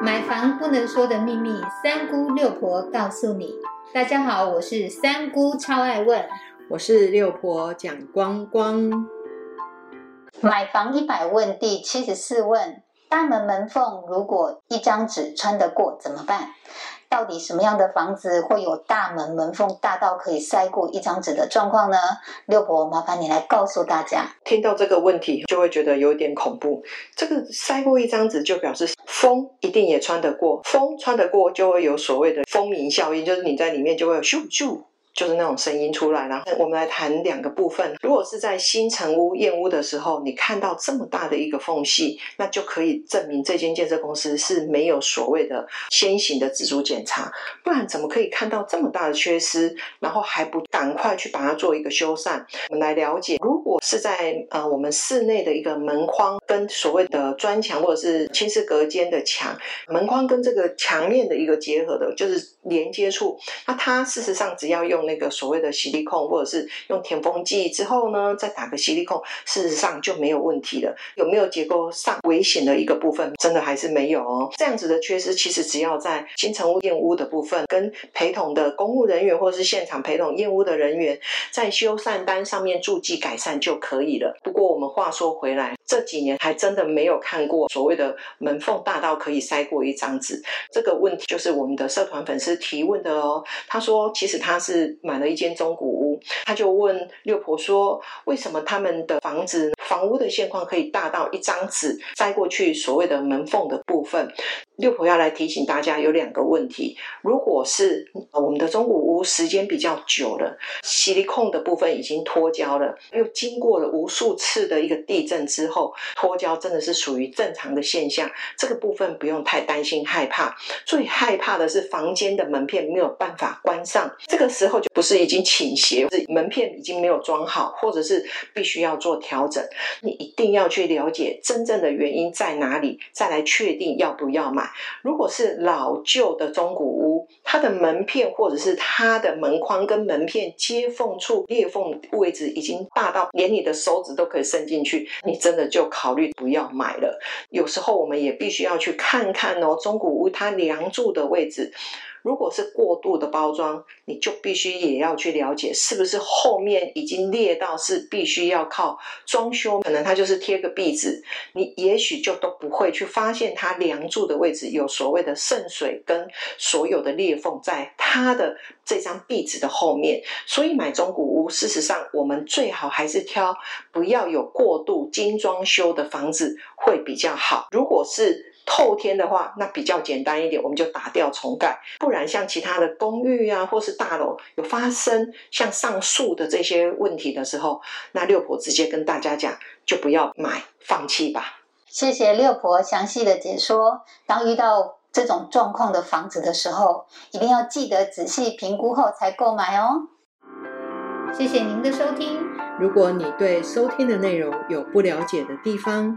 买房不能说的秘密，三姑六婆告诉你。大家好，我是三姑，超爱问。我是六婆蒋光光。买房一百问第七十四问：大门门缝如果一张纸穿得过怎么办？到底什么样的房子会有大门门缝大到可以塞过一张纸的状况呢？六婆，麻烦你来告诉大家。听到这个问题就会觉得有点恐怖。这个塞过一张纸就表示风一定也穿得过，风穿得过就会有所谓的风鸣效应，就是你在里面就会咻咻。就是那种声音出来然后。我们来谈两个部分。如果是在新城屋燕屋的时候，你看到这么大的一个缝隙，那就可以证明这间建设公司是没有所谓的先行的自主检查。不然怎么可以看到这么大的缺失，然后还不赶快去把它做一个修缮？我们来了解，如果是在呃我们室内的一个门框跟所谓的砖墙或者是轻式隔间的墙，门框跟这个墙面的一个结合的，就是连接处，那它事实上只要用。那个所谓的吸力控，或者是用填缝剂之后呢，再打个吸力控，事实上就没有问题了。有没有结构上危险的一个部分？真的还是没有哦。这样子的缺失，其实只要在新成屋验屋的部分，跟陪同的公务人员或者是现场陪同验屋的人员，在修缮单上面注记改善就可以了。不过我们话说回来，这几年还真的没有看过所谓的门缝大到可以塞过一张纸。这个问题就是我们的社团粉丝提问的哦。他说，其实他是。买了一间中古屋，他就问六婆说：“为什么他们的房子房屋的现况可以大到一张纸塞过去所谓的门缝的部分？”六婆要来提醒大家有两个问题：如果是我们的中古屋时间比较久了，吸力控的部分已经脱胶了，又经过了无数次的一个地震之后，脱胶真的是属于正常的现象，这个部分不用太担心害怕。最害怕的是房间的门片没有办法关上，这个时候就不是已经倾斜，是门片已经没有装好，或者是必须要做调整。你一定要去了解真正的原因在哪里，再来确定要不要买。如果是老旧的中古屋，它的门片或者是它的门框跟门片接缝处裂缝位置已经大到连你的手指都可以伸进去，你真的就考虑不要买了。有时候我们也必须要去看看哦，中古屋它梁柱的位置。如果是过度的包装，你就必须也要去了解，是不是后面已经裂到是必须要靠装修，可能它就是贴个壁纸，你也许就都不会去发现它梁柱的位置有所谓的渗水跟所有的裂缝在它的这张壁纸的后面。所以买中古屋，事实上我们最好还是挑不要有过度精装修的房子会比较好。如果是透天的话，那比较简单一点，我们就打掉重盖。不然像其他的公寓啊，或是大楼有发生像上述的这些问题的时候，那六婆直接跟大家讲，就不要买，放弃吧。谢谢六婆详细的解说。当遇到这种状况的房子的时候，一定要记得仔细评估后才购买哦。谢谢您的收听。如果你对收听的内容有不了解的地方，